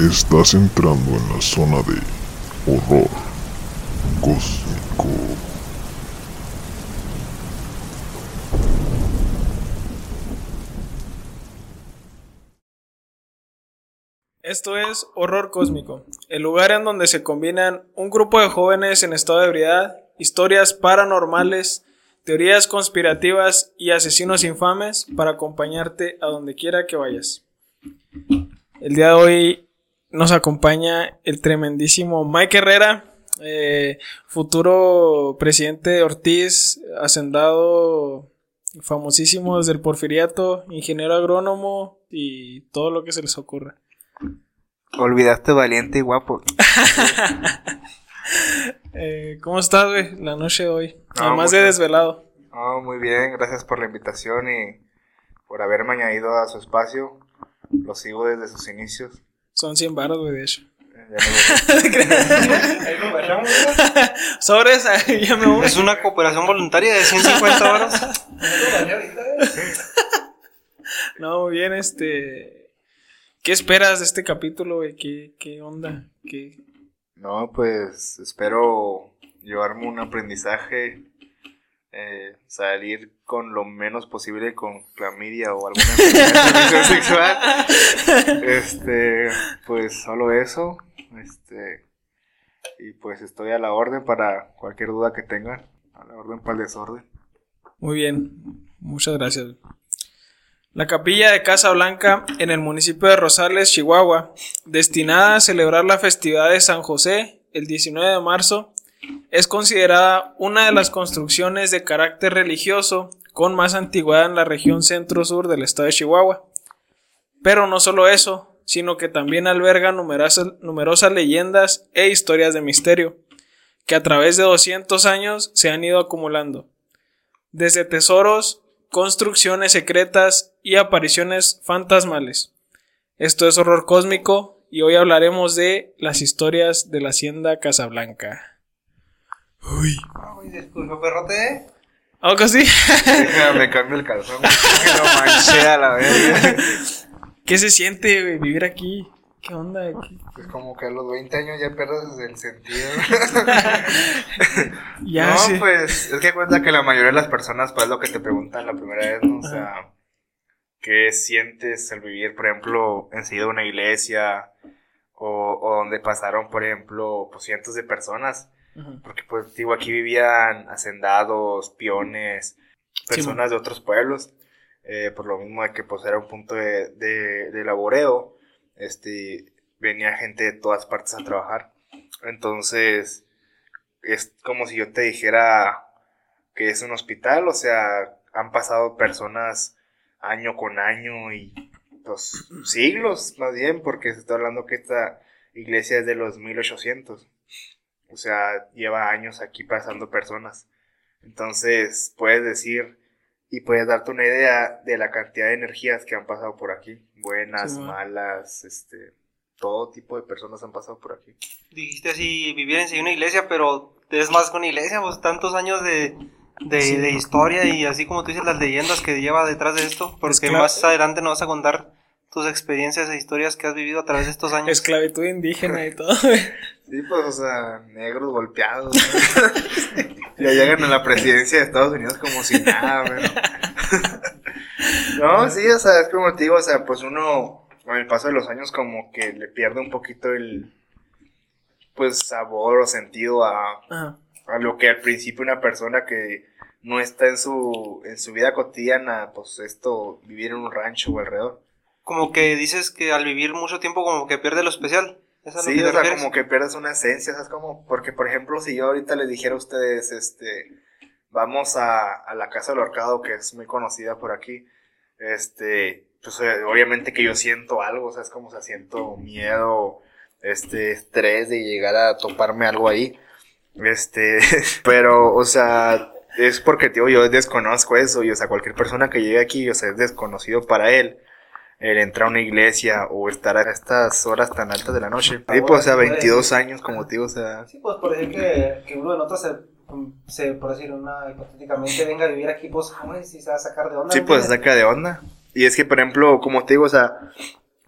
Estás entrando en la zona de horror cósmico. Esto es Horror Cósmico, el lugar en donde se combinan un grupo de jóvenes en estado de ebriedad, historias paranormales, teorías conspirativas y asesinos infames para acompañarte a donde quiera que vayas. El día de hoy nos acompaña el tremendísimo Mike Herrera, eh, futuro presidente Ortiz, hacendado famosísimo desde el porfiriato, ingeniero agrónomo y todo lo que se les ocurra. Olvidaste valiente y guapo. Eh, ¿Cómo estás, güey? La noche de hoy. No, Además de desvelado. Oh, muy bien, gracias por la invitación y por haberme añadido a su espacio. Lo sigo desde sus inicios. Son 100 baros, güey, de hecho. Ya me voy. Sobres, ahí ya me voy. Es una cooperación voluntaria de 150 horas. No, muy bien, este. ¿Qué esperas de este capítulo, güey? ¿Qué, qué onda? ¿Qué... No, pues espero llevarme un aprendizaje, eh, salir con lo menos posible con clamidia o alguna enfermedad sexual. Este, pues solo eso. Este, y pues estoy a la orden para cualquier duda que tengan. A la orden para el desorden. Muy bien, muchas gracias. La capilla de Casa Blanca en el municipio de Rosales, Chihuahua, destinada a celebrar la festividad de San José el 19 de marzo, es considerada una de las construcciones de carácter religioso con más antigüedad en la región centro-sur del estado de Chihuahua. Pero no solo eso, sino que también alberga numerosas, numerosas leyendas e historias de misterio, que a través de 200 años se han ido acumulando desde tesoros, construcciones secretas y apariciones fantasmales. Esto es horror cósmico y hoy hablaremos de las historias de la hacienda Casablanca. Uy, Ay, disculpa, perrote. ¿algo así? Déjame cambio el calzón. Que lo manché a la vez. ¿Qué se siente güey, vivir aquí? ¿Qué onda? ¿Qué- Pues como que a los 20 años ya pierdes el sentido. Ya no, pues es que cuenta que la mayoría de las personas, pues lo que te preguntan la primera vez, ¿no? O sea, ¿qué sientes al vivir, por ejemplo, enseguida una iglesia? O, o donde pasaron, por ejemplo, pues cientos de personas. Porque, pues, digo, aquí vivían hacendados, peones, personas de otros pueblos. eh, por lo mismo de que, pues, era un punto de, de, de laboreo. Este, venía gente de todas partes a trabajar. Entonces, es como si yo te dijera que es un hospital, o sea, han pasado personas año con año y pues siglos más bien, porque se está hablando que esta iglesia es de los 1800. O sea, lleva años aquí pasando personas. Entonces, puedes decir y puedes darte una idea de la cantidad de energías que han pasado por aquí. Buenas, Sí, malas, este, todo tipo de personas han pasado por aquí. Dijiste así, vivir en sí una iglesia, pero es más que una iglesia, pues tantos años de, de, Sí. de historia y así como tú dices, las leyendas que lleva detrás de esto, porque claro. más adelante nos vas a contar tus experiencias e historias que has vivido a través de estos años. Esclavitud indígena y todo. güey. Sí, pues, o sea, negros golpeados. ¿no? ya llegan a la presidencia de Estados Unidos como si nada, pero... no, sí, o sea, es como te digo, o sea, pues uno, con el paso de los años, como que le pierde un poquito el, pues, sabor o sentido a, Ajá. a lo que al principio una persona que no está en su, en su vida cotidiana, pues, esto, vivir en un rancho o alrededor. Como que dices que al vivir mucho tiempo como que pierde lo especial. ¿Es Sí, o sea, refieres? como que pierdes una esencia, ¿sabes? Como, porque, por ejemplo, si yo ahorita les dijera a ustedes, este, vamos a, a la Casa del Horcado, que es muy conocida por aquí, este, pues eh, obviamente que yo siento algo, o sea, es como, o sea, siento miedo, este, estrés de llegar a toparme algo ahí, este, pero, o sea, es porque, tío, yo desconozco eso, y, o sea, cualquier persona que llegue aquí, o sea, es desconocido para él, el entrar a una iglesia o estar a estas horas tan altas de la noche. Sí, pues, o sea, 22 años, como te digo, o sea, Sí, pues por decir que, que uno de nosotros se, se, por decir una hipotéticamente, venga a vivir aquí, pues, ¿cómo es? Si se va a sacar de onda. sí, pues ¿entiendes? saca de onda. Y es que, por ejemplo, como te digo, o sea,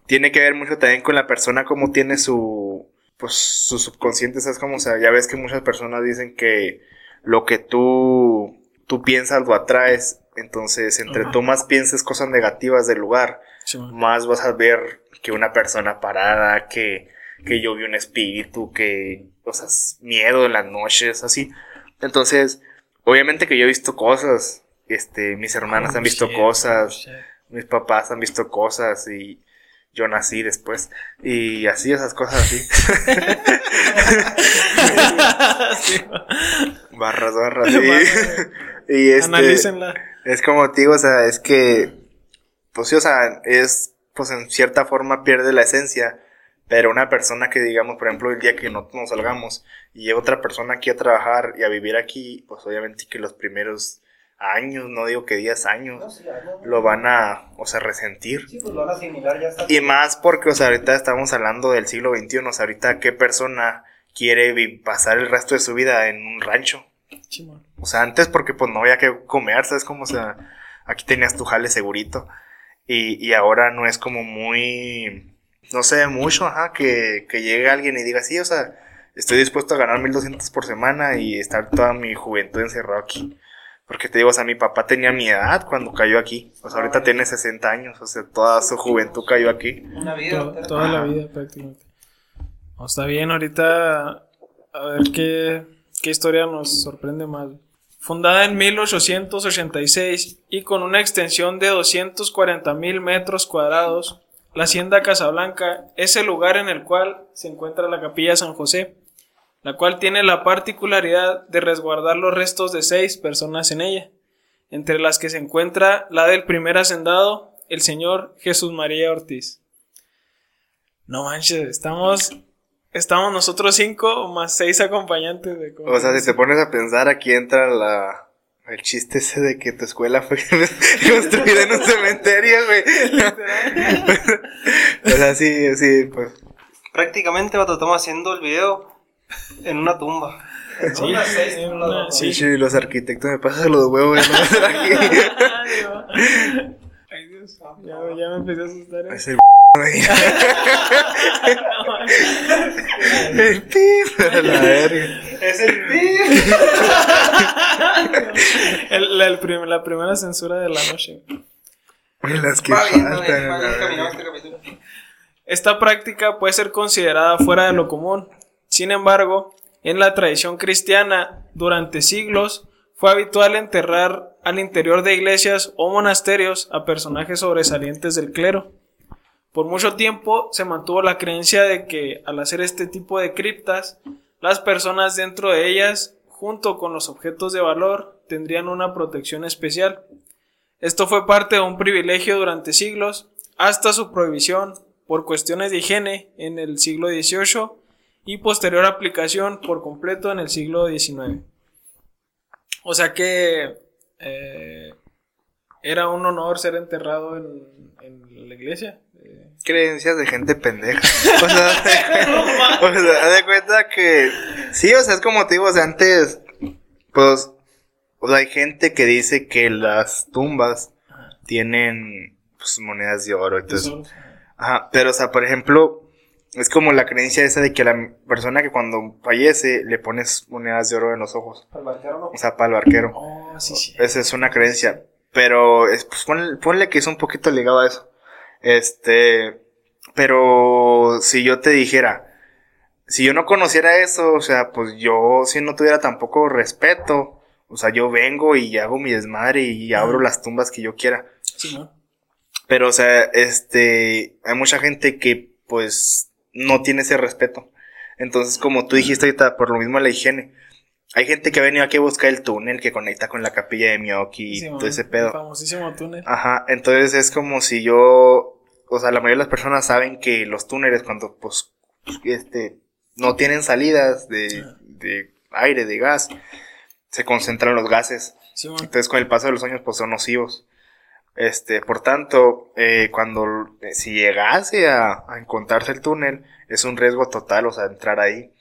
tiene que ver mucho también con la persona como tiene su, pues, su subconsciente, ¿sabes? Como, o sea, ya ves que muchas personas dicen que lo que tú, tú piensas lo atraes. Entonces, entre tú más pienses cosas negativas del lugar, Simón. más vas a ver que una persona parada, que, que yo vi un espíritu, que, o sea, miedo en las noches, así. Entonces, obviamente que yo he visto cosas, este, mis hermanas Oh, han visto shit, cosas, shit. mis papás han visto cosas y yo nací después y así esas cosas así. Sí, barras, barras, sí. Y este, Analícenla. es como te digo, o sea, es que, pues sí, o sea, es, pues en cierta forma pierde la esencia, pero una persona que digamos, por ejemplo, el día que no nos salgamos y llega otra persona aquí a trabajar y a vivir aquí, pues obviamente que los primeros años, no digo que 10 años, No, sí, ya, no. lo van a, o sea, resentir. Sí, pues lo van a asimilar ya está. Y más porque, o sea, ahorita estamos hablando del siglo XXI, o sea, ahorita qué persona quiere pasar el resto de su vida en un rancho. O sea, antes porque pues no había que comer, ¿sabes? Como, o sea, aquí tenías tu jale segurito. Y, y ahora no es como muy, no sé, mucho, ajá, que, que llegue alguien y diga, sí, o sea, estoy dispuesto a ganar 1200 por semana y estar toda mi juventud encerrado aquí. Porque te digo, o sea, mi papá tenía mi edad cuando cayó aquí. O sea, ahorita tiene 60 años, o sea, toda su juventud cayó aquí. Una vida. Toda la vida prácticamente. No, está bien, ahorita a ver qué, qué historia nos sorprende más. Fundada en 1886 y con una extensión de 240 mil metros cuadrados, la Hacienda Casablanca es el lugar en el cual se encuentra la Capilla San José, la cual tiene la particularidad de resguardar los restos de seis personas en ella, entre las que se encuentra la del primer hacendado, el señor Jesús María Ortiz. No manches, estamos, estamos nosotros cinco más seis acompañantes de O sea, si te pones a pensar, aquí entra la... El chiste ese de que tu escuela fue construida en un cementerio, güey. o sea, sí, sí, pues... Prácticamente, vato, estamos haciendo el video en una tumba. Sí, Unas seis, una- sí. Sí, los arquitectos me pasan los huevos. ¿no? Dios, ya, ya me empecé a asustar. ¿eh? Es el. El pip, la verga. Es el El- la, el prim- la primera censura de la noche. Las que faltan. este. Esta práctica puede ser considerada fuera de lo común. Sin embargo, en la tradición cristiana, durante siglos, fue habitual enterrar al interior de iglesias o monasterios a personajes sobresalientes del clero. Por mucho tiempo se mantuvo la creencia de que al hacer este tipo de criptas, las personas dentro de ellas, junto con los objetos de valor, tendrían una protección especial. Esto fue parte de un privilegio durante siglos, hasta su prohibición por cuestiones de higiene en el siglo XVIII y posterior aplicación por completo en el siglo XIX. O sea que eh, era un honor ser enterrado en, en la iglesia. Eh, creencias de gente pendeja. O sea, o sea, de cuenta que sí, o sea, es como te digo, o sea, antes, pues, o sea, hay gente que dice que las tumbas tienen pues, monedas de oro tesoros. Ajá, pero, o sea, por ejemplo, es como la creencia esa de que la persona que cuando fallece le pones monedas de oro en los ojos. Al barquero no. O sea, para el arquero. Oh, sí, sí. Esa es una creencia. Pero, es, pues ponle, ponle que es un poquito ligado a eso. Este, pero si yo te dijera, si yo no conociera eso, o sea, pues yo si no tuviera tampoco respeto, o sea, yo vengo y hago mi desmadre y abro las tumbas que yo quiera. Sí, ¿no? Pero, o sea, este, hay mucha gente que, pues, no tiene ese respeto. Entonces, como tú dijiste ahorita, por lo mismo la higiene. Hay gente que ha venido aquí a buscar el túnel que conecta con la capilla de Miyoki y Sí, todo man, ese el pedo. famosísimo túnel. Ajá, entonces es como si yo, o sea, la mayoría de las personas saben que los túneles cuando, pues, este, no tienen salidas de, de aire, de gas, se concentran los gases. Sí. Entonces, con el paso de los años, pues son nocivos. Este, por tanto, eh, cuando, eh, si llegase a, a encontrarse el túnel, es un riesgo total, o sea, entrar ahí.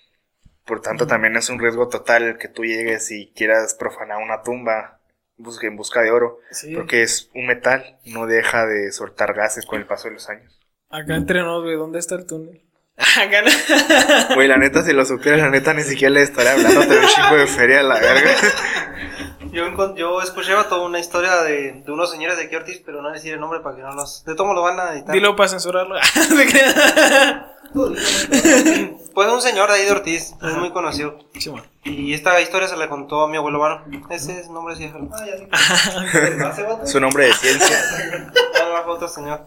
Por tanto, también es un riesgo total que tú llegues y quieras profanar una tumba busca, en busca de oro. Sí. Porque es un metal, no deja de soltar gases con el paso de los años. Acá entre nos, güey, ¿dónde está el túnel? Acá no. Güey, la neta, si lo supiera, la neta, ni siquiera le estaría hablando de un chingo de feria a la verga. Yo, yo escuché toda una historia de, de unos señores de aquí Ortiz, pero no decir el nombre para que no los. De todo modo lo van a editar. Dilo para censurarlo. Pues un señor de ahí de Ortiz, es muy conocido. Sí, man. Y esta historia se la contó a mi abuelo Vano. Ese es nombre sí, déjalo. Ah, ya. Su nombre de ciencia. Ah, no, fue otro señor.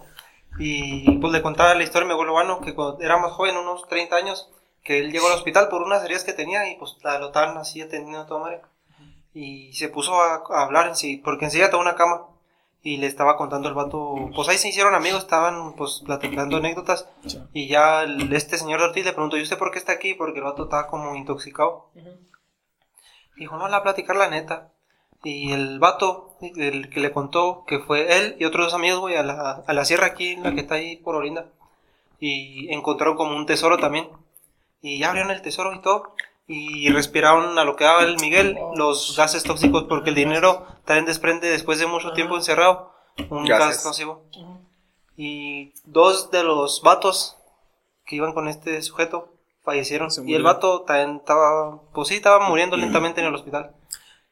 Y pues le contaba la historia a mi abuelo Vano, que cuando era más joven, unos 30 años, que él llegó al hospital por unas heridas que tenía y pues la estaban así atendiendo a toda madre. Y se puso a, a hablar en sí, porque enseguida estaba una cama. Y le estaba contando el vato, pues ahí se hicieron amigos, estaban pues platicando anécdotas. Sí. Y ya el- este señor de Ortiz le preguntó, ¿y usted por qué está aquí? Porque el vato estaba como intoxicado. Dijo, no, la platicar la neta. Y el vato, el que le contó, que fue él y otros dos amigos, güey, a la, a la sierra aquí, la que está ahí por Olinda. Y encontraron como un tesoro también. Y ya abrieron el tesoro y todo. Y respiraron a lo que daba el Miguel los gases tóxicos, porque el dinero también desprende después de mucho tiempo encerrado un Gases. gas nocivo. Y dos de los vatos que iban con este sujeto fallecieron. Y el vato también estaba, pues sí, estaba muriendo lentamente en el hospital.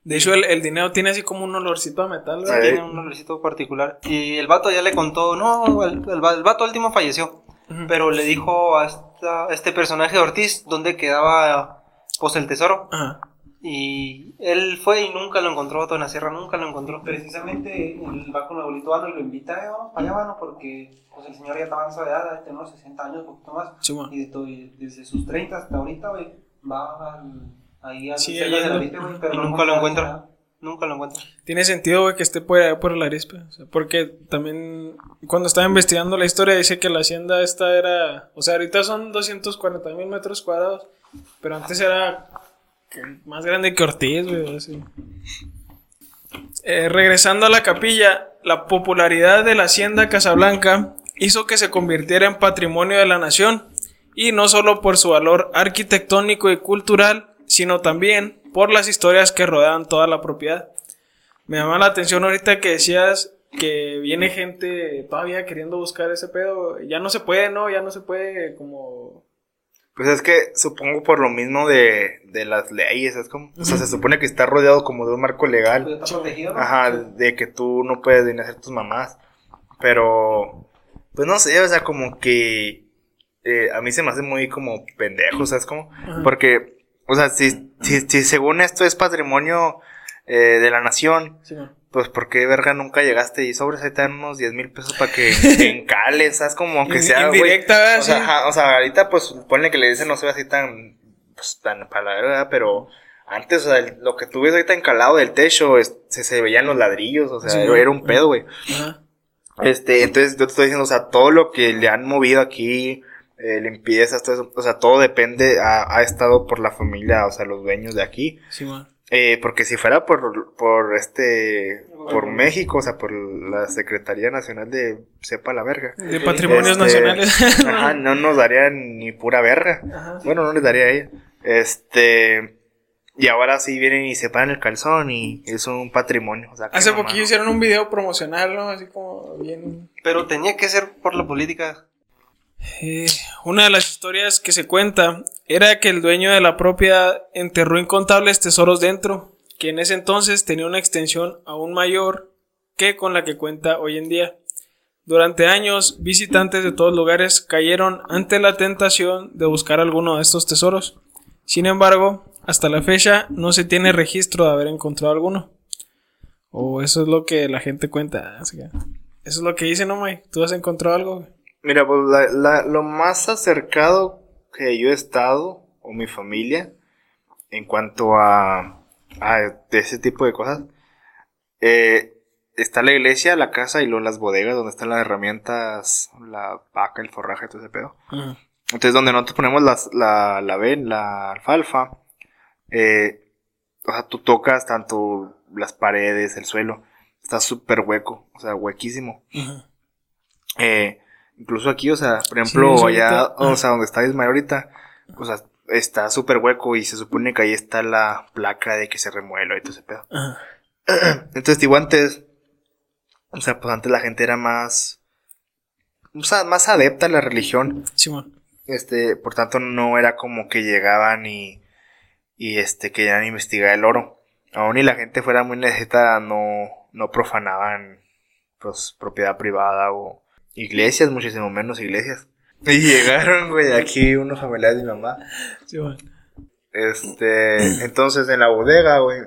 De hecho, el, el dinero tiene así como un olorcito a metal, Sí. Tiene un olorcito particular. Y el vato ya le contó, no, el, el va- el vato último falleció. Ujú. Pero le dijo a, esta- a este personaje Ortiz dónde quedaba pues el tesoro. Ajá. Y él fue y nunca lo encontró, vato en la sierra, nunca lo encontró. Precisamente él va con el abuelito Vano y lo invita, eh, vamos para allá, porque pues, el señor ya está avanzado de edad, debe tener unos 60 años, un poquito más. Sí. Y de- y desde sus 30 hasta ahorita, güey, va al- ahí al Sí, ahí la pero Y nunca lo encuentra. Nunca lo encuentra. Tiene sentido, güey, que esté por allá por. O sea, porque también cuando estaba investigando la historia dice que la hacienda esta era... O sea, ahorita son 240 mil metros cuadrados. Pero antes era más grande que Ortiz, güey. Eh, regresando a la capilla, la popularidad de la hacienda Casablanca hizo que se convirtiera en patrimonio de la nación. Y no solo por su valor arquitectónico y cultural, sino también por las historias que rodean toda la propiedad. Me llama la atención ahorita que decías que viene gente todavía queriendo buscar ese pedo. Ya no se puede, ¿no? Ya no se puede como... Pues es que supongo por lo mismo de, de las leyes, es como, o sea, se supone que está rodeado como de un marco legal, está protegido, ajá, de que tú no puedes venir a hacer tus mamás, pero, pues no sé, o sea, como que eh, a mí se me hace muy como pendejo, ¿sabes cómo? Porque, o sea, si, si, si según esto es patrimonio eh, de la nación, Sí, no. Pues ¿por qué verga nunca llegaste y sobres ahí te dan unos 10 mil pesos para que encales, ¿sabes? Como aunque sea, güey. indirecta, ¿verdad? O sea, Sí. ajá, o sea, ahorita pues ponle que le dicen no se ve así tan, pues, tan para la verga, pero antes, o sea, el- lo que tú ves ahorita encalado del techo, es- se, se veían los ladrillos, o sea, Sí. era un pedo, güey. Ajá. Este, entonces yo te estoy diciendo, o sea, todo lo que le han movido aquí, eh, limpiezas, todo eso, o sea, todo depende, ha, ha estado por la familia, o sea, los dueños de aquí. Sí, man. Eh, porque si fuera por, por este, por México, o sea, por la Secretaría Nacional de sepa la verga. De patrimonios Este, nacionales. Ajá, no nos daría ni pura verga. Ajá. Bueno, no les daría a ella. Este, y ahora sí vienen y separan el calzón y es un patrimonio. O sea, qué Hace poquillo hicieron un video promocional, ¿no? Así como bien... Pero tenía que ser por la política. Eh, una de las historias que se cuenta era que el dueño de la propiedad enterró incontables tesoros dentro, que en ese entonces tenía una extensión aún mayor que con la que cuenta hoy en día. Durante años, visitantes de todos lugares cayeron ante la tentación de buscar alguno de estos tesoros. Sin embargo, hasta la fecha no se tiene registro de haber encontrado alguno. O eso es lo que la gente cuenta. Eso es lo que dice, ¿no, Mike? ¿Tú has encontrado algo? Mira, pues la- la- lo más acercado que yo he estado, o mi familia, en cuanto a, a ese tipo de cosas, eh, está la iglesia, la casa y luego las bodegas donde están las herramientas, la vaca, el forraje, todo ese pedo. Entonces, donde nosotros ponemos las, la, la ven, la alfalfa, eh, o sea, tú tocas tanto las paredes, el suelo, está súper hueco, o sea, huequísimo. Eh, incluso aquí, o sea, por ejemplo, allá, ahorita- o sea, donde está Ismael ahorita, o sea, está súper hueco y se supone que ahí está la placa de que se remuela y todo ese pedo. Ajá. Entonces, digo, antes, o sea, pues antes la gente era más, o sea, más adepta a la religión. Simón. Este, por tanto, no era como que llegaban y, y este, querían investigar el oro. Aún y la gente fuera muy necesitada, no, no profanaban, pues, propiedad privada o iglesias, muchísimo menos iglesias. Y llegaron, güey, aquí unos familiares de mi mamá. Simón. Este, entonces en la bodega, güey,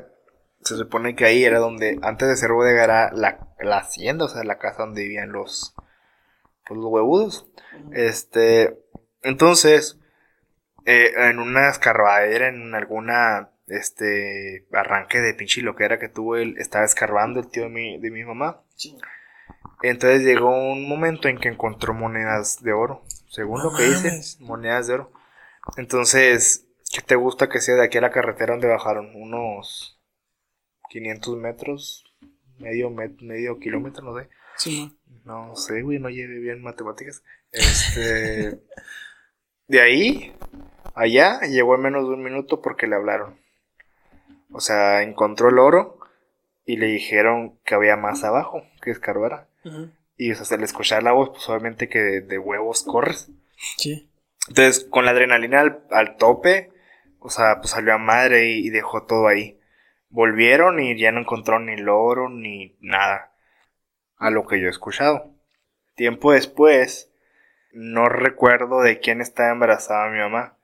se supone que ahí era donde, antes de ser bodega era la, la hacienda, o sea, la casa donde vivían los, pues, los huevudos. Este, entonces, eh, en una escarbadera, en alguna, este, arranque de pinche lo que era que tuvo él, estaba escarbando el tío de mi, de mi mamá. Entonces llegó un momento en que encontró monedas de oro, según No lo que dice, mames. monedas de oro. Entonces, ¿qué te gusta que sea de aquí a la carretera donde bajaron? Unos 500 metros, medio, met- medio kilómetro, no sé. Simón. No sé, güey, no llevé bien matemáticas. Este. de ahí, allá, llegó en menos de un minuto porque le hablaron. O sea, encontró el oro y le dijeron que había más abajo, que escarbara. Ujú. Y o sea, se le escuchaba la voz, pues obviamente que de, de huevos corres. Sí. Entonces, con la adrenalina al, al tope, o sea, pues salió a madre y, y dejó todo ahí. Volvieron y ya no encontró ni el oro ni nada. A lo que yo he escuchado. Tiempo después, no recuerdo de quién estaba embarazada mi mamá.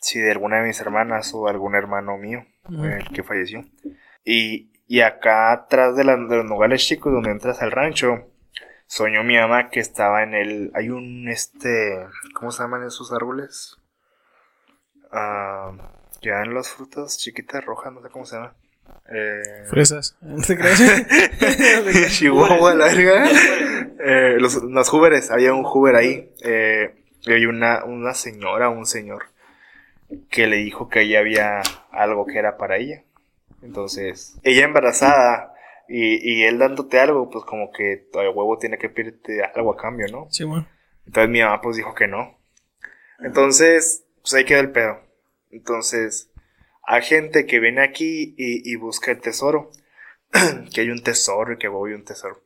Si de alguna de mis hermanas o algún hermano mío, el que falleció. Y, y acá atrás de, la- de los nogales chicos donde entras al rancho, soñó mi mamá que estaba en el... Hay un, este... ¿Cómo se llaman esos árboles? Ah, que dan las frutas chiquitas rojas, no sé cómo se llama. Eh, Fresas. ¿No te crees? Chihuahua, la verga. Eh, los, los Hooveres, había un Hoover ahí. Eh, y había una, una señora, un señor, que le dijo que ahí había algo que era para ella. Entonces, ella embarazada y, y él dándote algo, pues como que el huevo tiene que pedirte algo a cambio, ¿no? Simón. Entonces mi mamá pues dijo que no. Entonces, pues ahí queda el pedo. Entonces, hay gente que viene aquí y, y busca el tesoro. que hay un tesoro y que voy un tesoro.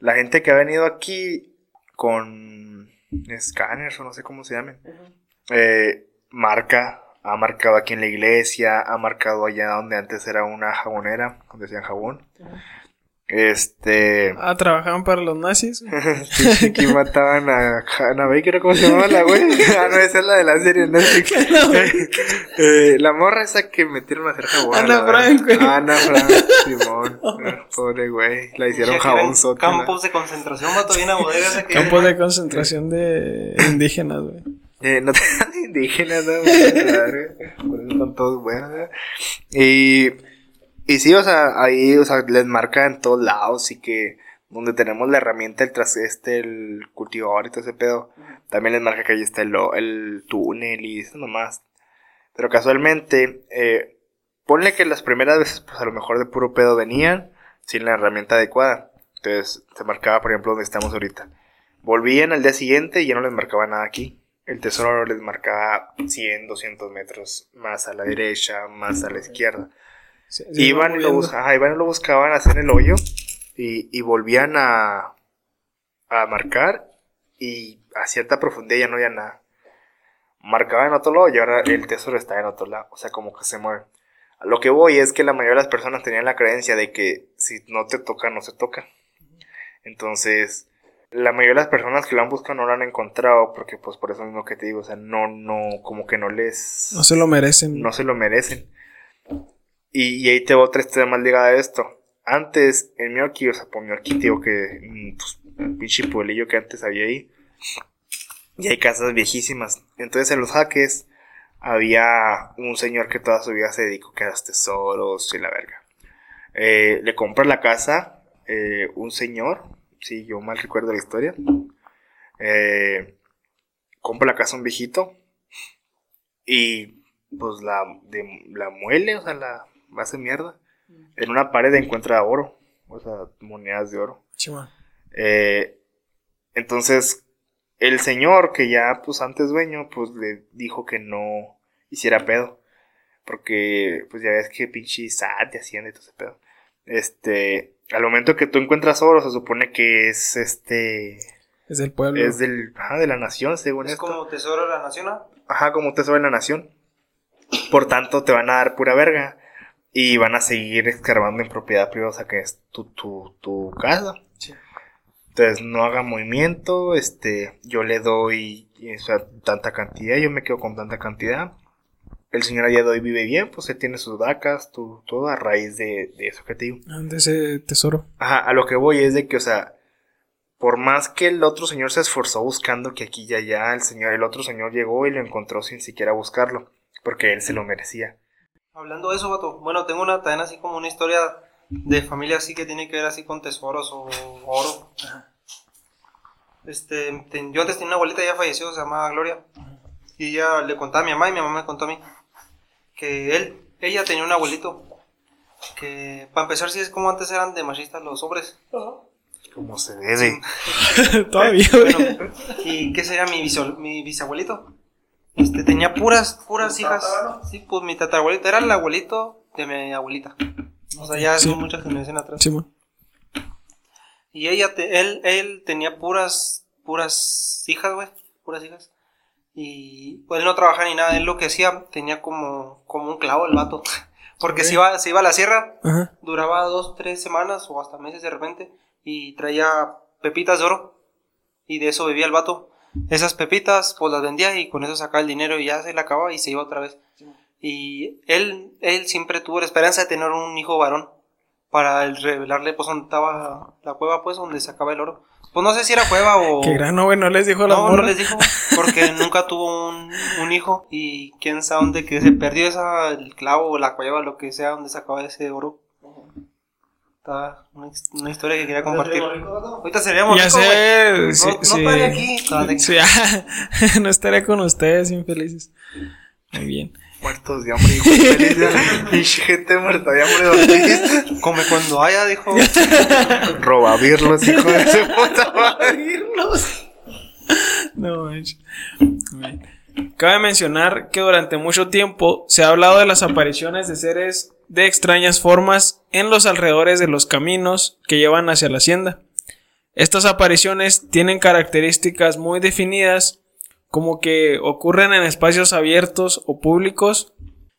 La gente que ha venido aquí con escáneres o no sé cómo se llamen. eh, marca, ha marcado aquí en la iglesia, ha marcado allá donde antes era una jabonera, donde hacían jabón. Este... Ah, trabajaban para los nazis. Sí, aquí mataban a Hannah Baker, ¿cómo se llamaba la güey? Ah, no, esa es la de la serie Netflix. Eh, la morra esa que metieron a hacer jabón. Ana Frank, güey. Ana Frank, Simón. Pobre güey. La hicieron jabón sota. Campos de concentración, vato, bien a bodega. esa que- Campos de concentración de indígenas, güey. Eh, no te dan indígenas, no. Por eso están todos buenos. Y, y sí, o sea, ahí, o sea, les marca en todos lados y que donde tenemos la herramienta, el tras este, el cultivador y todo ese pedo, también les marca que ahí está el, el túnel y eso nomás. Pero casualmente, eh, ponle que las primeras veces, pues a lo mejor de puro pedo venían sin la herramienta adecuada. Entonces, se marcaba, por ejemplo, donde estamos ahorita. Volvían al día siguiente y ya no les marcaba nada aquí. El tesoro les marcaba 100, 200 metros más a la derecha, más a la izquierda. Se Iban y, lo ajá, iban y lo buscaban hacer el hoyo y, y volvían a, a marcar y a cierta profundidad ya no había nada. Marcaban en otro lado y ahora el tesoro está en otro lado. O sea, como que se mueve. A lo que voy es que la mayoría de las personas tenían la creencia de que si no te toca, no se toca. Entonces, la mayoría de las personas que lo han buscado no lo han encontrado porque pues por eso mismo que te digo, o sea, no, no, como que no les No se lo merecen. no se lo merecen. Y, y ahí te va otra historia más ligada a esto. Antes, en Miyoki, o sea, por Miyoki, digo que, mm, pues, el pinche pueblillo que antes había ahí, y hay casas viejísimas. Entonces, en los jaques, había un señor que toda su vida se dedicó a los tesoros y la verga. Eh, le compra la casa, eh, un señor, si yo mal recuerdo la historia, eh, compra la casa a un viejito, y pues la, de, la muele, o sea, la hace mierda. En una pared encuentra oro, o sea, monedas de oro. Eh, entonces, el señor que ya, pues antes dueño, pues le dijo que no hiciera pedo. Porque, pues ya ves que pinche SAT y hacienda y todo ese pedo. Este, al momento que tú encuentras oro, se supone que es este, Es del pueblo. es del, ajá, de la nación, según Es esto. como tesoro de la nación, ¿no? Ajá, como tesoro de la nación. Por tanto, te van a dar pura verga. Y van a seguir escarbando en propiedad privada, o sea, que es tu, tu, tu casa. Sí. Entonces, no haga movimiento, este, yo le doy o sea, tanta cantidad, yo me quedo con tanta cantidad. El señor a día de hoy vive bien, pues él tiene sus vacas, tu- todo a raíz de, de eso que te digo. Ah, De ese tesoro. Ajá, a lo que voy es de que, o sea, por más que el otro señor se esforzó buscando que aquí y allá, el señor, el otro señor llegó y lo encontró sin siquiera buscarlo, porque él se lo merecía. Hablando de eso, vato, bueno, tengo una también así como una historia de familia así que tiene que ver así con tesoros o oro. Este, ten- yo antes tenía una abuelita, ya falleció, se llamaba Gloria. Y ella le contaba a mi mamá y mi mamá me contó a mí que él, ella tenía un abuelito que, para empezar, sí es como antes eran de machistas los hombres. Como se debe. Todavía. Bueno, ¿y qué sería mi, biso- mi bisabuelito? Este, tenía puras, puras hijas. Sí, pues mi tatarabuelito era el abuelito de mi abuelita. O sea, ya Sí. son muchas generaciones atrás. Simón. Y ella, te- él, él tenía puras, puras hijas, güey, puras hijas. Y pues él no trabajaba ni nada, él lo que hacía tenía como, como un clavo el vato. Porque Ok. se, iba, se iba a la sierra, Ajá. duraba dos, tres semanas o hasta meses de repente y traía pepitas de oro y de eso vivía el vato. Esas pepitas pues las vendía y con eso sacaba el dinero y ya se le acababa y se iba otra vez. Y él, él siempre tuvo la esperanza de tener un hijo varón para el revelarle pues donde estaba la cueva pues donde sacaba el oro. Pues no sé si era cueva o... Qué grano, güey. No les dijo a la No, no les dijo, porque nunca tuvo un, un hijo y quién sabe dónde que se perdió esa, el clavo o la cueva, lo que sea, donde sacaba ese oro. Está una, his- una historia que quería compartir. Ahorita seríamos Ya sé. No, sí, no sí. estaría aquí. Sí, ah, no estaré con ustedes, infelices. Muy bien. Muertos de hambre, hijo de. Pinche gente muerta de hambre. Come cuando haya, dijo. Robavirlos, hijo de su puta madre. No manches. Cabe mencionar que durante mucho tiempo se ha hablado de las apariciones de seres de extrañas formas en los alrededores de los caminos que llevan hacia la hacienda. Estas apariciones tienen características muy definidas como que ocurren en espacios abiertos o públicos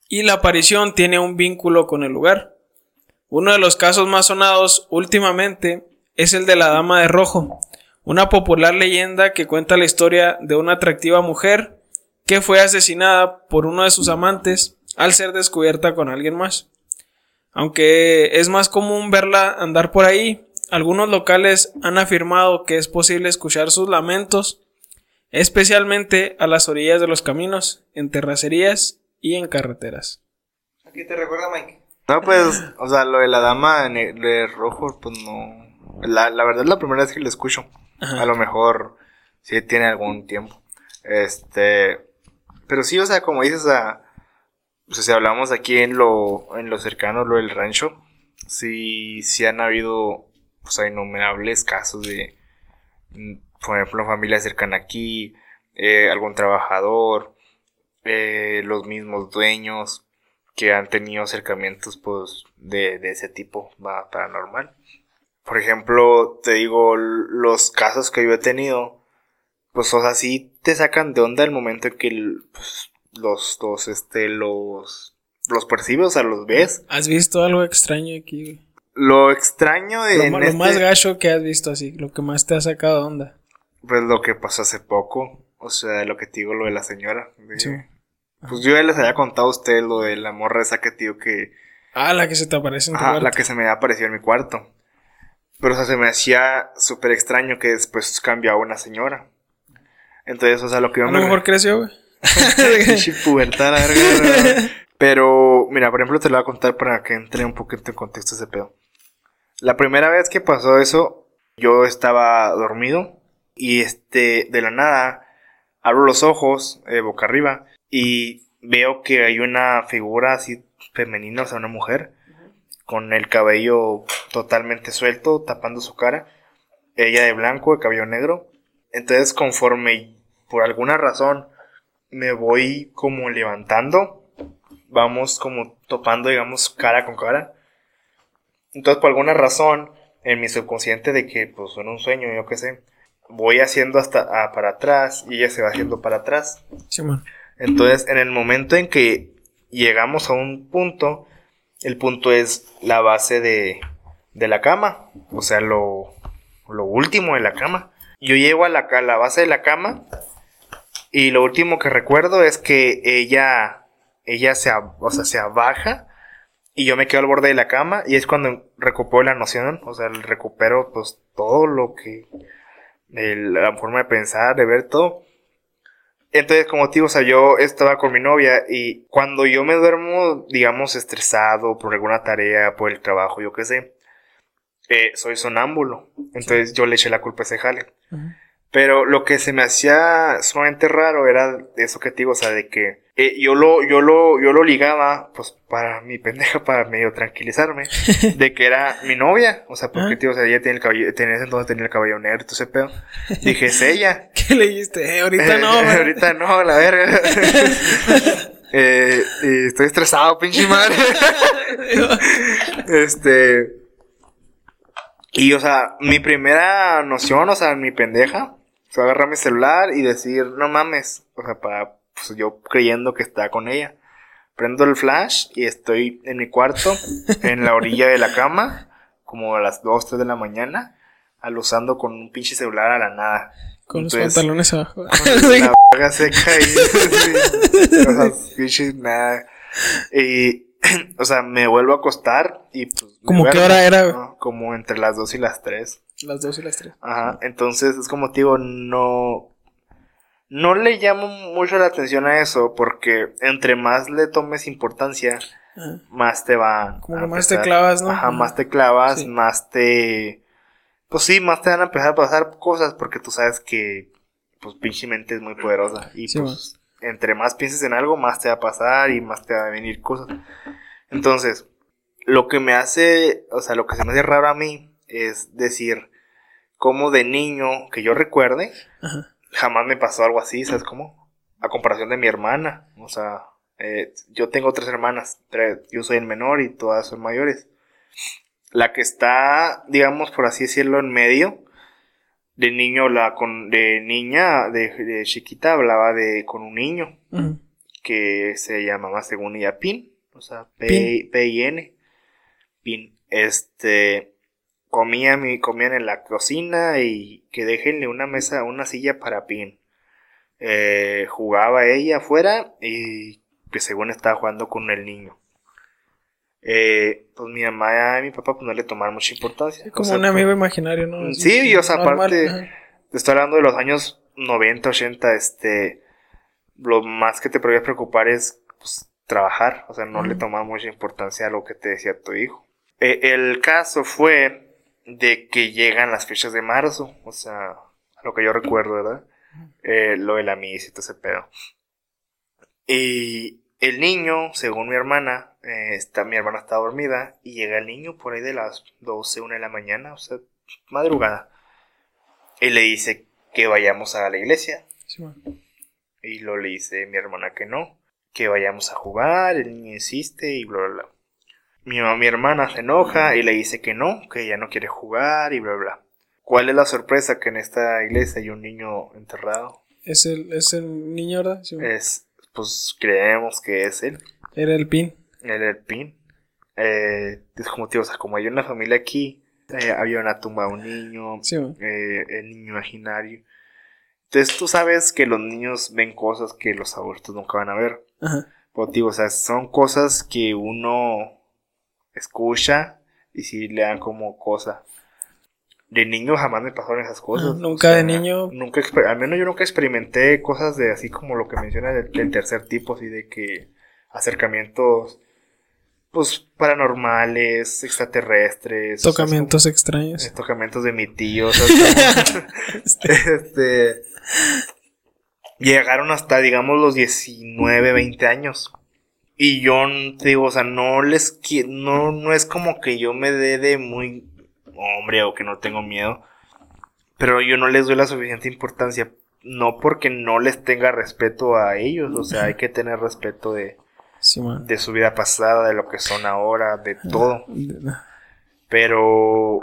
y la aparición tiene un vínculo con el lugar. Uno de los casos más sonados últimamente es el de la Dama de Rojo, una popular leyenda que cuenta la historia de una atractiva mujer que fue asesinada por uno de sus amantes al ser descubierta con alguien más. Aunque es más común verla andar por ahí, algunos locales han afirmado que es posible escuchar sus lamentos, especialmente a las orillas de los caminos, en terracerías y en carreteras. Aquí te recuerda, Mike. No, pues, o sea, lo de la dama de rojo, pues no. La, la verdad es la primera vez que lo escucho. Ajá. A lo mejor sí tiene algún tiempo. Este. Pero sí, o sea, como dices, o sea, o sea, si hablamos aquí en lo, en lo cercano, lo del rancho, sí, sí han habido, o sea, innumerables casos de, por ejemplo, familia cercana aquí, eh, algún trabajador, eh, los mismos dueños que han tenido acercamientos, pues, de, de ese tipo va, paranormal. Por ejemplo, te digo, los casos que yo he tenido, pues, o sea, sí te sacan de onda el momento en que pues, los, los, este, los, los percibes, o sea, los ves. ¿Has visto algo extraño aquí? Lo extraño de Lo, en ma- lo este- más gacho que has visto así, lo que más te ha sacado de onda. Pues lo que pasó hace poco, o sea, lo que te digo, lo de la señora. de- Sí. Pues yo ya les había contado a ustedes lo de la morra esa que digo que, Ah, la que se te aparece en tu Ajá, la que se me apareció en mi cuarto. Pero, o sea, se me hacía súper extraño que después cambió a una señora. Entonces, o sea, lo que yo A me... lo mejor creció, güey. Pero, mira, por ejemplo, te lo voy a contar para que entre un poquito en contexto ese pedo. La primera vez que pasó eso, yo estaba dormido y este, de la nada, abro los ojos, eh, boca arriba, y veo que hay una figura así femenina, o sea, una mujer, con el cabello totalmente suelto, tapando su cara, ella de blanco, de cabello negro. Entonces, conforme por alguna razón me voy como levantando, vamos como topando, digamos, cara con cara. Entonces, por alguna razón, en mi subconsciente de que, pues, en un sueño, yo qué sé, voy haciendo hasta ah, para atrás y ella se va haciendo para atrás. Entonces, en el momento en que llegamos a un punto, el punto es la base de, de la cama, o sea, lo, lo último de la cama. Yo llego a la, a la base de la cama y lo último que recuerdo es que ella, ella se, o sea, se abaja y yo me quedo al borde de la cama y es cuando recupero la noción, o sea, recupero pues todo lo que, el- la forma de pensar, de ver todo. Entonces, como te digo, o sea, yo estaba con mi novia y cuando yo me duermo, digamos, estresado por alguna tarea, por el trabajo, yo qué sé, eh, soy sonámbulo. Entonces yo le eché la culpa a ese jale. Pero lo que se me hacía sumamente raro era eso que te digo, o sea, de que eh, yo lo, yo lo, yo lo ligaba, pues, para mi pendeja, para medio tranquilizarme, de que era mi novia, o sea, porque, Ah. tío, o sea, ella tiene el cabello, tenía ese entonces tenía el cabello negro, y todo ese pedo. Dije, es ella. ¿Qué le dijiste? Eh, ahorita no, ¿verdad? ahorita no, la verga. eh, y estoy estresado, pinche madre. este. Y, o sea, mi primera noción, o sea, mi pendeja, fue agarrar mi celular y decir, no mames. O sea, para, pues yo creyendo que está con ella. Prendo el flash y estoy en mi cuarto, en la orilla de la cama, como a las 2, 3 de la mañana, alusando con un pinche celular a la nada. Con los pantalones abajo. con la verga seca y o sea, pinches nada. Y, o sea, me vuelvo a acostar y pues. ¿Cómo qué hora era. Como entre las 2 y las 3. Las dos y las tres. Ajá, entonces es como digo, no. No le llamo mucho la atención a eso porque entre más le tomes importancia, Ajá. más te va. Como que más te clavas, ¿no? Ajá, más te clavas, Sí. más te. Pues sí, más te van a empezar a pasar cosas porque tú sabes que, pues, pinche mente es muy poderosa. Y Sí, pues, entre más pienses en algo, más te va a pasar y más te va a venir cosas. Entonces, lo que me hace, o sea, lo que se me hace raro a mí es decir, como de niño, que yo recuerde, Ajá. Jamás me pasó algo así, ¿sabes cómo? A comparación de mi hermana, o sea, eh, yo tengo tres hermanas, tres, yo soy el menor y todas son mayores. La que está, digamos, por así decirlo, en medio, de niño, la con, de niña, de, de chiquita, hablaba de con un niño que se llamaba según ella Pin, o sea, P, Pin. P I N, Pin. Este, comían, y comían en la cocina y que déjenle una mesa, una silla para Pin. Eh, jugaba ella afuera y que según estaba jugando con el niño. Eh, pues mi mamá y mi papá pues no le tomaron mucha importancia. Como O sea, un amigo imaginario, ¿no? Así, Sí, y, o sea, normal, aparte- te estoy hablando de los años 90, 80, este, lo más que te podría preocupar es pues, trabajar, o sea, no le tomaba mucha importancia a lo que te decía tu hijo. Eh, el caso fue de que llegan las fechas de marzo, o sea, a lo que yo recuerdo, ¿verdad? Eh, lo de la misa y todo ese pedo. Y el niño, según mi hermana, eh, está, mi hermana está dormida y llega el niño por ahí de las 12, 1 de la mañana, o sea, madrugada. Y le dice que vayamos a la iglesia. Sí. Y lo le dice mi hermana que no, que vayamos a jugar, el niño insiste y bla, bla, bla. Mi, mi hermana se enoja y le dice que no, que ella no quiere jugar y bla, bla. ¿Cuál es la sorpresa? Que en esta iglesia hay un niño enterrado. Es el, es el niño, ¿verdad? Sí. Es, pues creemos que es él, Era el pin. el del pin. Eh, es como, tío, o sea, como hay una familia aquí, eh, había una tumba de un niño, Sí, eh, el niño imaginario. Entonces tú sabes que los niños ven cosas que los adultos nunca van a ver. Ajá. Pero, tío, o sea, son cosas que uno escucha y sí le dan como cosa. De niño jamás me pasaron esas cosas. Ah, nunca de niño. Nunca, al menos yo nunca experimenté cosas de así como lo que menciona del, del tercer tipo, así de que acercamientos, pues, paranormales, extraterrestres. o sea, es como- Tocamientos extraños. eh, tocamientos de mi tío. o sea, es como- este. Llegaron hasta, digamos, los 19, 20 años. Y yo te digo, o sea, no les no, no es como que yo me dé de muy hombre o que no tengo miedo. Pero yo no les doy la suficiente importancia. No porque no les tenga respeto a ellos. O sea, hay que tener respeto de, Sí, de su vida pasada, de lo que son ahora, de todo. De- Pero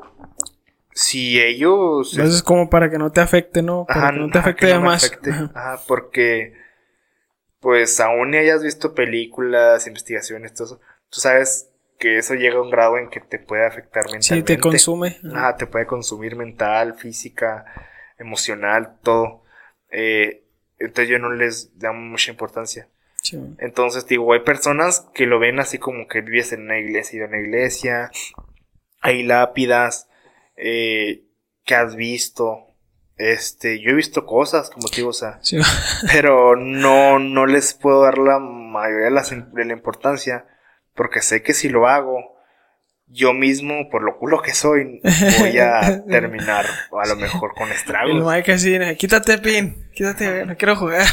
si ellos... Entonces es como para que no te afecte, ¿no? Para Ajá, que no te ajá, afecte que no más. afecte. Ajá, porque pues aún ni hayas visto películas, investigaciones, todo eso, tú sabes que eso llega a un grado en que te puede afectar mentalmente. Sí, te consume. Ajá, te puede consumir mental, física, emocional, todo. Eh, entonces yo no les da mucha importancia. Sí. Entonces, digo, hay personas que lo ven así como que vives en una iglesia y de una iglesia, hay lápidas, eh, que has visto. Este, yo he visto cosas, como te digo, o sea, Sí, pero no, no les puedo dar la mayoría de, la importancia, porque sé que si lo hago, yo mismo, por lo culo que soy, voy a terminar a lo mejor con El estragos. Mike así, quítate pin, quítate, no quiero jugar.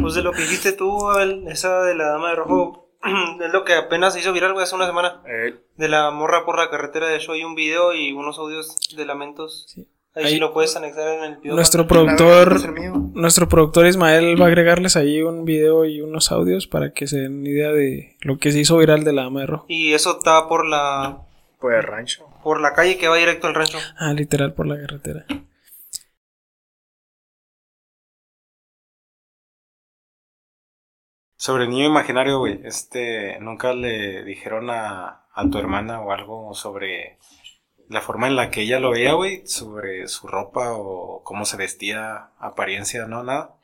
Pues de lo que dijiste tú, Abel, esa de la dama de rojo, es lo que apenas se hizo viral, güey, hace una semana. Eh, De la morra por la carretera de hecho hay un video y unos audios de lamentos. Sí. Ahí, Ahí- sí lo puedes anexar en el video. Nuestro productor, nuestro productor Ismael va a agregarles ahí un video y unos audios para que se den una idea de lo que se hizo viral de la dama de rojo. Y eso está por la Por el rancho. por la calle que va directo al rancho. Ah, literal por la carretera. Sobre el niño imaginario, güey, este, ¿nunca le dijeron a, a tu hermana o algo sobre la forma en la que ella lo veía, güey? Sobre su ropa o cómo se vestía, apariencia, ¿no? Nada.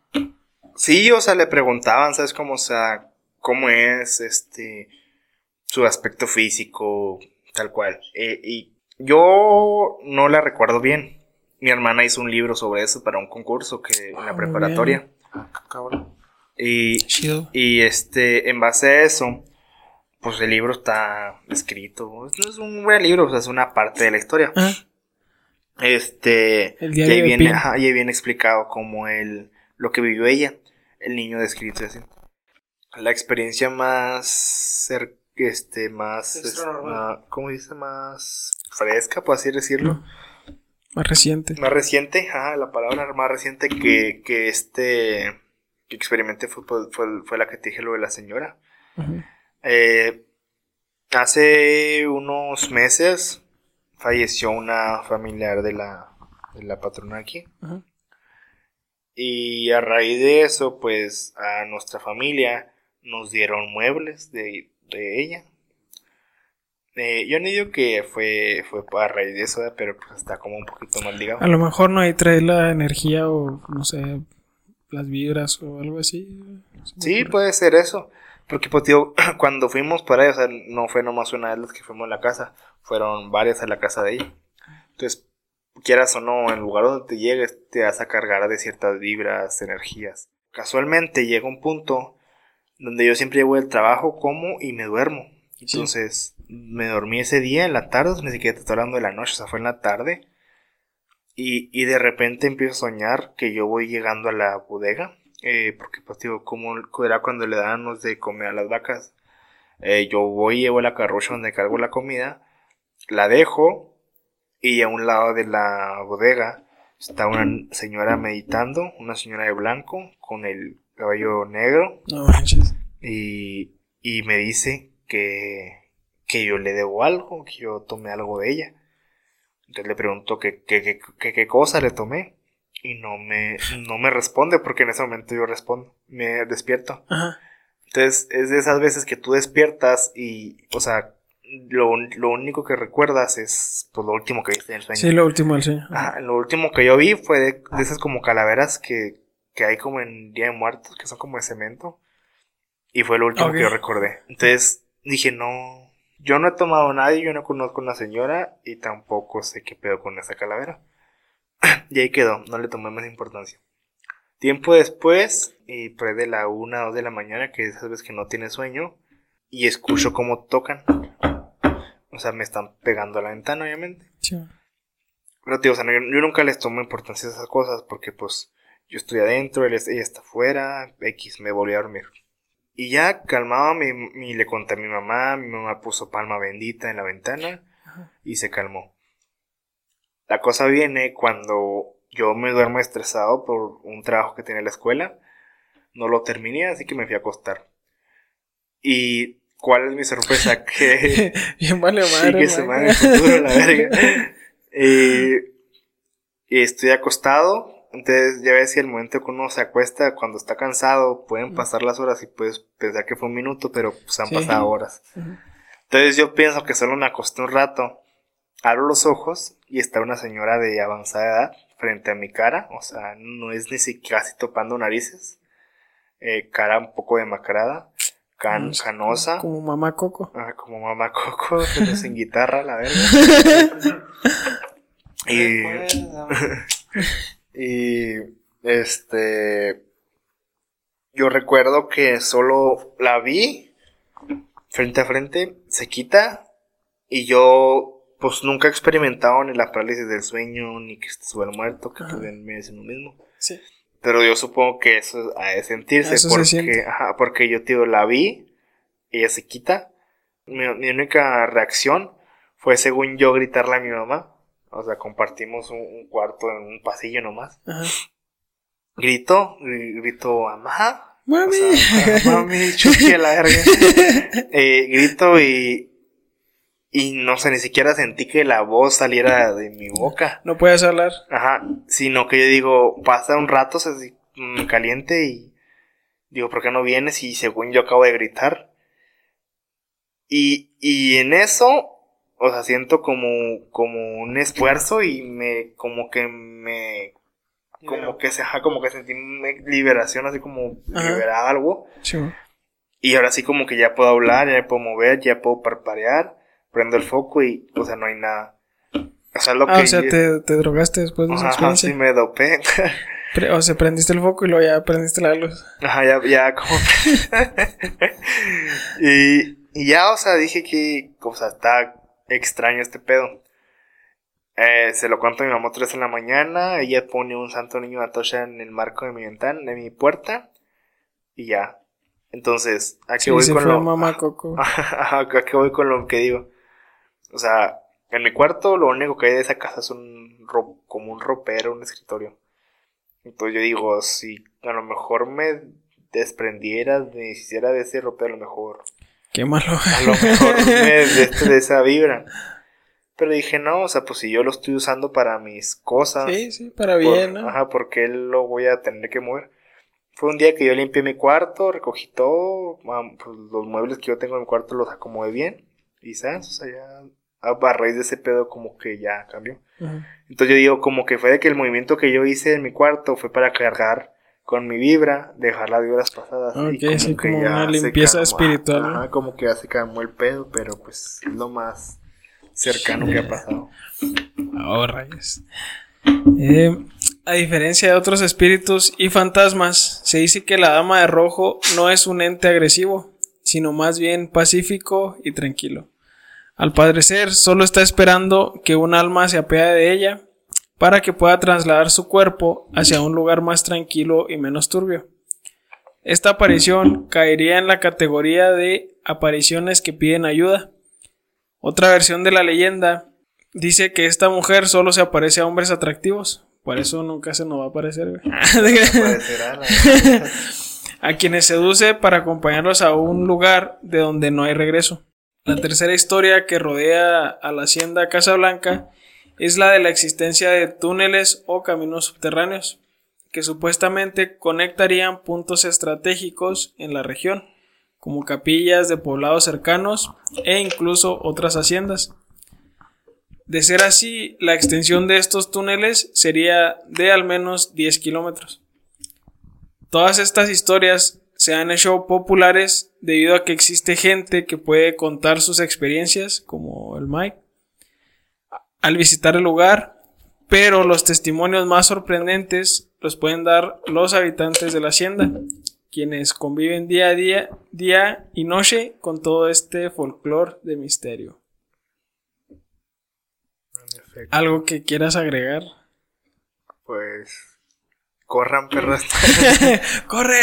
Sí, o sea, le preguntaban, ¿sabes cómo, o sea, cómo es, este, su aspecto físico, tal cual. Eh, y yo no la recuerdo bien. Mi hermana hizo un libro sobre eso para un concurso que en Ah, la muy preparatoria. Ah, cabrón. Y, Chido. y este, en base a eso, pues el libro está escrito. No es un buen libro, o sea, es una parte de la historia. Ah, Este. El y diario ahí de viene, ajá, y ahí viene explicado cómo él. Lo que vivió ella. El niño descrito y así. La experiencia más. cer- este, más. Extra es- normal. ma- ¿Cómo dice? Más fresca, por así decirlo. más reciente. Más reciente, ajá, la palabra más reciente que, que este. Que experimenté fue, fue, fue- la que te dije lo de la señora. Ujú. Eh, hace unos meses falleció una familiar de la, de la patrona aquí. Y a raíz de eso, pues a nuestra familia nos dieron muebles de, de ella. Eh, yo no digo que fue, fue a raíz de eso, pero pues está como un poquito más ligado. A lo mejor no ahí trae la energía o no sé, las vibras o algo así. Sí, puede ser eso. Porque, pues, tío, cuando fuimos para ella, o sea, no fue nomás una de las que fuimos a la casa, fueron varias a la casa de ella. Entonces, quieras o no, en el lugar donde te llegues, te vas a cargar de ciertas vibras, energías. Casualmente llega un punto donde yo siempre llego del trabajo, como y me duermo. Entonces, me dormí ese día en la tarde, ni siquiera te estoy hablando de la noche, o sea, fue en la tarde. Y, y de repente empiezo a soñar que yo voy llegando a la bodega. Eh, porque, pues, digo, como era cuando le dábamos de comer a las vacas. Eh, yo voy, llevo la carrocha donde cargo la comida, la dejo, y a un lado de la bodega está una señora meditando, una señora de blanco, con el cabello negro, No manches. y, y me dice que, que yo le debo algo, que yo tomé algo de ella. Entonces le pregunto que que- que- que- qué cosa le tomé. Y no me, no me responde porque en ese momento yo respondo, me despierto. Ajá. Entonces es de esas veces que tú despiertas y, o sea, lo, lo único que recuerdas es pues, lo último que viste en el sueño. Sí, lo último del sueño. Ajá, lo último que yo vi fue de, de esas como calaveras que, que hay como en Día de Muertos, que son como de cemento. Y fue lo último que yo recordé. Entonces dije, no, yo no he tomado a nadie, yo no conozco a una señora y tampoco sé qué pedo con esa calavera. y ahí quedó, no le tomé más importancia. Tiempo después, y por ahí de la una, dos de la mañana, que esas veces que no tiene sueño, y escucho cómo tocan. O sea, me están pegando a la ventana, obviamente. Sí. Pero tío, o sea, no- yo, yo nunca les tomo importancia a esas cosas porque pues yo estoy adentro, él ella está afuera, X, me volví a dormir. Y ya calmaba, mi, mi- le conté a mi mamá, mi mamá puso palma bendita en la ventana y se calmó. La cosa viene cuando yo me duermo estresado por un trabajo que tenía en la escuela, no lo terminé, así que me fui a acostar. Y ¿cuál es mi sorpresa? Que Bien vale madre. que se el futuro, la verga. Y, y estoy acostado. Entonces, ya ves si el momento que uno se acuesta, cuando está cansado, pueden pasar las horas y puedes pensar que fue un minuto, pero pues han Sí. pasado horas. Entonces, yo pienso que solo me acosté un rato. Abro los ojos y está una señora de avanzada edad frente a mi cara. O sea, no es ni siquiera casi topando narices. Eh, cara un poco demacrada. Can, canosa. Como mamá Coco. Ah, como mamá Coco, pero sin guitarra, la verdad. y, y este. Yo recuerdo que solo la vi frente a frente, se quita. Y yo, pues nunca he experimentado ni la parálisis del sueño, ni que estuve muerto, que pues, me dicen lo mismo. Sí. Pero yo supongo que eso ha de sentirse Eso porque, ajá, porque yo, tío, la vi, ella se quita. Mi, mi única reacción fue, según yo, gritarle a mi mamá. O sea, compartimos un, un cuarto en un pasillo nomás. Ajá. Grito, gri- grito, mamá. O Mami. sea, mami, la verga. Eh, grito y, y no sé, ni siquiera sentí que la voz saliera de mi boca. no puedes hablar. Ajá, sino que yo digo, pasa un rato, así, mm, caliente y digo, ¿por qué no vienes? Y según yo acabo de gritar. Y, y en eso, o sea, siento como, como un esfuerzo y me, como que me, como que se, ajá, como que sentí una liberación, así como Ajá. liberar algo. Sí. Y ahora sí como que ya puedo hablar, ya puedo mover, ya puedo parpadear, prendo el foco y, o sea, no hay nada. O sea, lo Ah, que... o sea, te, te drogaste después de esa Ajá, experiencia. sí me dopé. Pre- o sea, prendiste el foco y luego ya prendiste la luz. Ajá, ya, ya como... y, y ya, o sea, dije que, o sea, está extraño este pedo. Eh, se lo cuento a mi mamá vez en la mañana, ella pone un santo niño Atocha en el marco de mi ventana, de mi puerta, y ya. Entonces, aquí Sí, voy se con fue lo... mamá Coco. Ajá, ¿a qué voy con lo que digo? O sea, en mi cuarto lo único que hay de esa casa es un ro- como un ropero, un escritorio. Entonces yo digo, si a lo mejor me desprendiera, me hiciera de ese ropero, a lo mejor, Qué malo. a lo mejor me de, de esa vibra. Pero dije, no, o sea, pues si yo lo estoy usando para mis cosas. Sí, sí, para por- bien, ¿no? Ajá, porque lo voy a tener que mover. Fue un día que yo limpié mi cuarto, recogí todo, pues, los muebles que yo tengo en mi cuarto los acomodé bien. Y sabes, o sea, ya a raíz de ese pedo como que ya cambió. Entonces yo digo como que fue de que el movimiento que yo hice en mi cuarto fue para cargar con mi vibra, dejar las vibras pasadas. y Ok, sí, que como ya una limpieza espiritual, ¿no? Ajá, como que ya se calmó el pedo, pero pues es lo más cercano que ha pasado. Oh, rayos. Eh, a diferencia de otros espíritus y fantasmas, se dice que la dama de rojo no es un ente agresivo, sino más bien pacífico y tranquilo. Al parecer, solo está esperando que un alma se apiade de ella para que pueda trasladar su cuerpo hacia un lugar más tranquilo y menos turbio. Esta aparición caería en la categoría de apariciones que piden ayuda. Otra versión de la leyenda dice que esta mujer solo se aparece a hombres atractivos. Por eso nunca se nos va a aparecer. la- a quienes seduce para acompañarlos a un lugar de donde no hay regreso. La tercera historia que rodea a la hacienda Casablanca es la de la existencia de túneles o caminos subterráneos que supuestamente conectarían puntos estratégicos en la región, como capillas de poblados cercanos e incluso otras haciendas. De ser así, la extensión de estos túneles sería de al menos 10 kilómetros. Todas estas historias se han hecho populares debido a que existe gente que puede contar sus experiencias, como el Mike, al visitar el lugar, pero los testimonios más sorprendentes los pueden dar los habitantes de la hacienda, quienes conviven día a día, día y noche con todo este folclore de misterio. ¿Algo que quieras agregar? Pues corran perros. ¡Corre!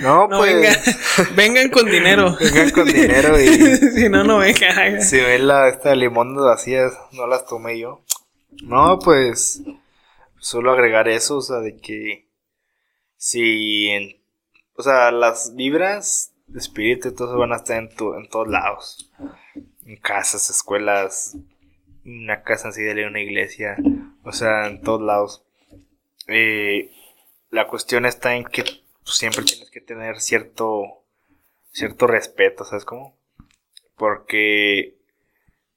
No, No, pues vengan, vengan con dinero. vengan con dinero y si no, no vengan. si ven la esta de limón vacías, no las tomé yo. No, pues solo agregar eso, o sea, de que si en, o sea, las vibras espíritus, todos van a estar en, tu- en todos lados. En casas, escuelas, una casa así de una iglesia, o sea, en todos lados. Eh, la cuestión está en que pues, siempre tienes que tener cierto, cierto respeto, ¿sabes cómo? Porque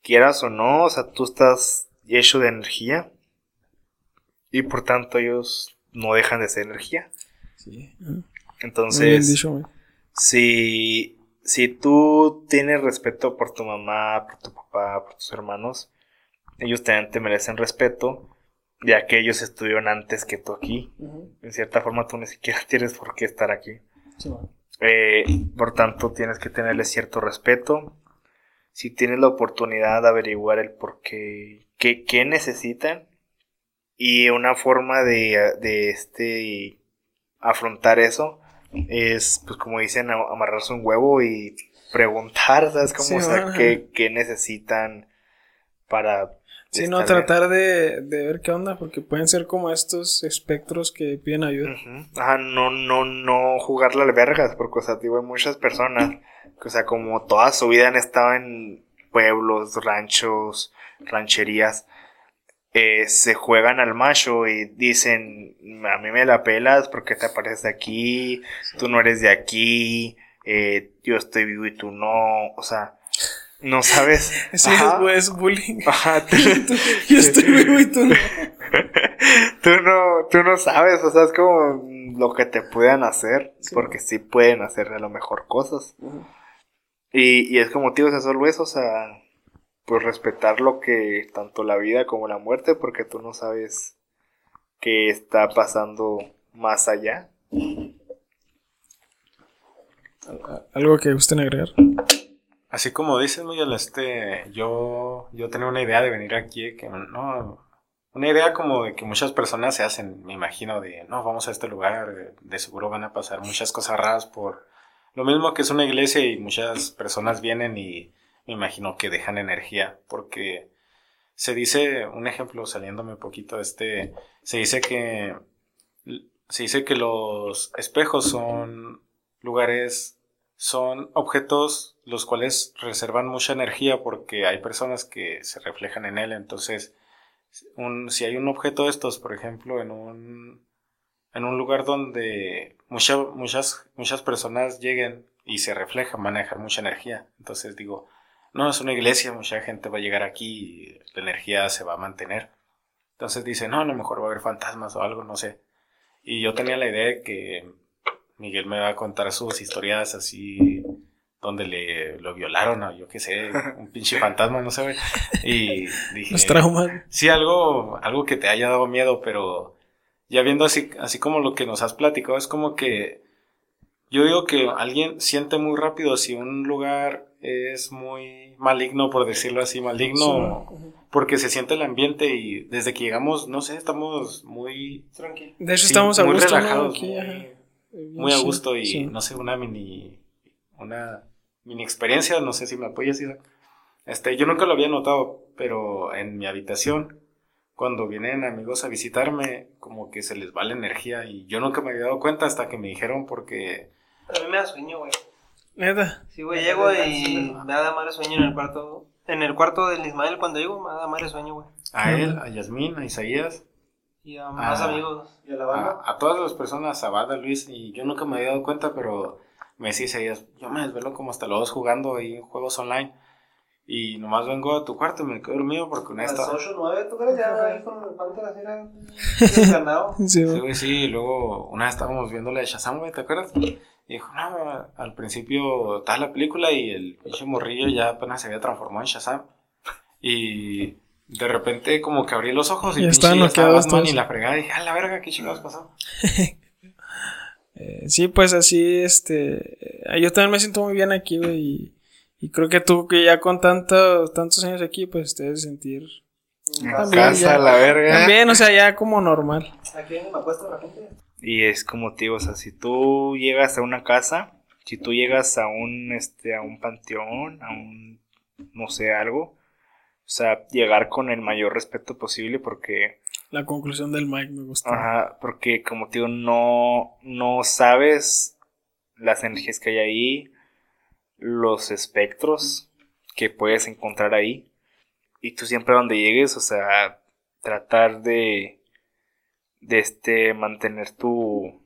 quieras o no, o sea, tú estás hecho de energía y por tanto ellos no dejan de ser energía. Sí. Entonces, dicho, si, si tú tienes respeto por tu mamá, por tu papá, por tus hermanos, ellos también te merecen respeto, ya que ellos estuvieron antes que tú aquí. En cierta forma tú ni siquiera tienes por qué estar aquí. Sí. Eh, por tanto, tienes que tenerle cierto respeto. Si tienes la oportunidad de averiguar el por qué, qué, qué necesitan y una forma de, de este afrontar eso es, pues como dicen, amarrarse un huevo y preguntar, ¿sabes? Como, Sí, o sea, ajá. qué, qué necesitan para... Sí, no, estar bien. tratar de, de ver qué onda, porque pueden ser como estos espectros que piden ayuda. Ajá, no, no, no jugarle al vergas, porque, o sea, digo, hay muchas personas que, o sea, como toda su vida han estado en pueblos, ranchos, rancherías, eh, se juegan al macho y dicen, a mí me la pelas porque te apareces de aquí, tú no eres de aquí, eh, yo estoy vivo y tú no, o sea, no sabes. Sí, Ajá. es, es bullying. Ajá, tú- Yo estoy vivo y tú no. tú no, tú no sabes, o sea, es como lo que te puedan hacer, Sí. porque sí pueden hacer a lo mejor cosas. Y, y es como, tío, o sea, solo eso, o sea, pues respetar lo que, tanto la vida como la muerte, porque tú no sabes qué está pasando más allá. Algo que gusten agregar. Así como dices, Miguel, este, yo, yo tenía una idea de venir aquí, que no, una idea como de que muchas personas se hacen, me imagino, de, no, vamos a este lugar, de, de seguro van a pasar muchas cosas raras por lo mismo que es una iglesia y muchas personas vienen y me imagino que dejan energía, porque se dice, un ejemplo, saliéndome un poquito, este, se dice que, se dice que los espejos son lugares son objetos los cuales reservan mucha energía porque hay personas que se reflejan en él. Entonces, si hay un objeto de estos, por ejemplo, en un, en un lugar donde mucha- muchas, muchas personas lleguen y se reflejan, van mucha energía. Entonces digo, no, es una iglesia, mucha gente va a llegar aquí y la energía se va a mantener. Entonces dice, no, a lo mejor va a haber fantasmas o algo, no sé. Y yo tenía la idea de que Miguel me va a contar sus historias así donde le lo violaron o yo qué sé, un pinche fantasma, no sé, güey. Y dije, Los traumas. sí, algo, algo que te haya dado miedo, pero ya viendo así, así como lo que nos has platicado, es como que yo digo que alguien siente muy rápido si un lugar es muy maligno, por decirlo así, maligno, porque se siente el ambiente y desde que llegamos, no sé, estamos muy, Tranquilo. De hecho, sí, estamos a muy gusto, ¿no? relajados, Aquí, muy-. Muy a Sí, gusto y sí. no sé, una mini, una mini experiencia, no sé si me apoyas, Isaac. Este, yo nunca lo había notado, pero en mi habitación, cuando vienen amigos a visitarme, como que se les va la energía y yo nunca me había dado cuenta hasta que me dijeron porque, A mí me da sueño, güey. Neta. Sí, güey, llego y me da madre sueño en el cuarto. En el cuarto del Ismael, cuando llego, me da madre sueño, güey. a él, a Yasmín, a Isaías, Y a más Ah. amigos. ¿Y a la banda? a, a todas las personas, a Bada, Luis, y yo nunca me había dado cuenta, pero me decía Isaías, yo me desvelo como hasta los dos jugando ahí en juegos online. Y nomás vengo a tu cuarto y me quedo dormido porque una A vez las estaba... 8 9, ¿tú crees? Ya ahí con el Panther así era desganado. Sí, güey, sí, y luego una vez estábamos viendo la de Shazam, güey, ¿te acuerdas? Y dijo, no, al principio estaba la película y el pinche morrillo ya apenas se había transformado en Shazam. Y de repente como que abrí los ojos y ya estaba Batman y la fregada y dije, a la verga, qué chingados pasó. Eh, sí, pues así, este. eh, yo también me siento muy bien aquí, güey. Y, y creo que tú, que ya con tanto, tantos años aquí, pues te debes sentir. En También, casa, ya. la verga. También, o sea, ya como normal. Aquí me acuesto la gente. Y es como te digo, o sea, si tú llegas a una casa, si tú llegas a un, este, a un panteón, a un, no sé, algo, o sea, llegar con el mayor respeto posible porque, La conclusión del Mike me gustó. ajá, porque como te digo, no, no sabes las energías que hay ahí, los espectros que puedes encontrar ahí. Y tú siempre a donde llegues, o sea, tratar de, de este, mantener tu,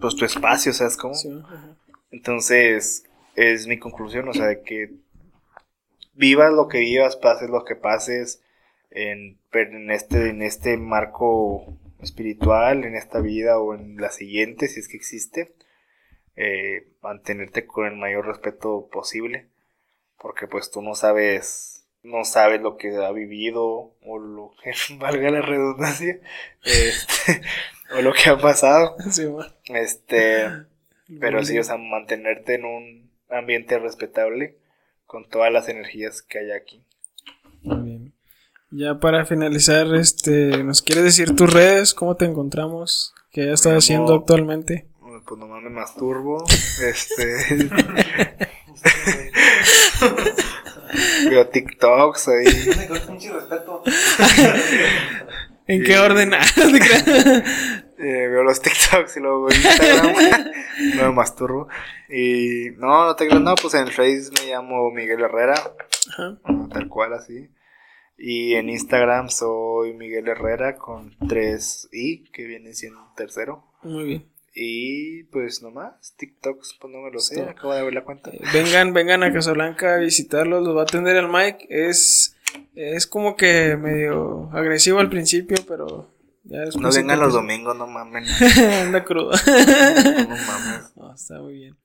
pues tu espacio, ¿sabes cómo? Sí, ajá. Entonces, es mi conclusión, o sea, de que vivas lo que vivas, pases lo que pases en, pero en este, en este marco espiritual, en esta vida o en la siguiente, si es que existe, eh, mantenerte con el mayor respeto posible, porque pues tú no sabes, no sabes lo que ha vivido, o lo que valga la redundancia, este, o lo que ha pasado, Sí, bueno. este, pero sí, o sea, mantenerte en un ambiente respetable con todas las energías que hay aquí. Muy bien. Ya para finalizar, este, ¿nos quieres decir tus redes? ¿Cómo te encontramos? ¿Qué estás Me haciendo actualmente? Pues nomás me masturbo, este... Veo TikToks ahí. Quedó mucho respeto. ¿En qué orden? Eh, veo los TikToks y luego veo Instagram. no me masturbo. Y no, no te creas, no, pues en Face me llamo Miguel Herrera, Ajá. tal cual así. Y en Instagram soy Miguel Herrera con 3 i, que viene siendo tercero. Muy bien. Y pues nomás, TikToks, pues no me lo sé, Esto. acabo de ver la cuenta. Eh, Vengan, vengan a Casablanca a visitarlos, los va a atender el Mike. Es, es como que medio agresivo al principio, pero ya. No vengan los domingos, no mamen. Anda crudo. No mames. No, está muy bien.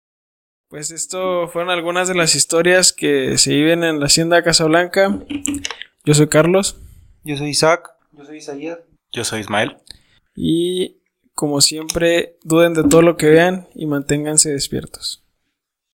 Pues esto fueron algunas de las historias que se viven en la hacienda Casablanca. Yo soy Carlos Yo soy Isaac. Yo soy Isaías. Yo soy Ismael. y como siempre duden de todo lo que vean y manténganse despiertos.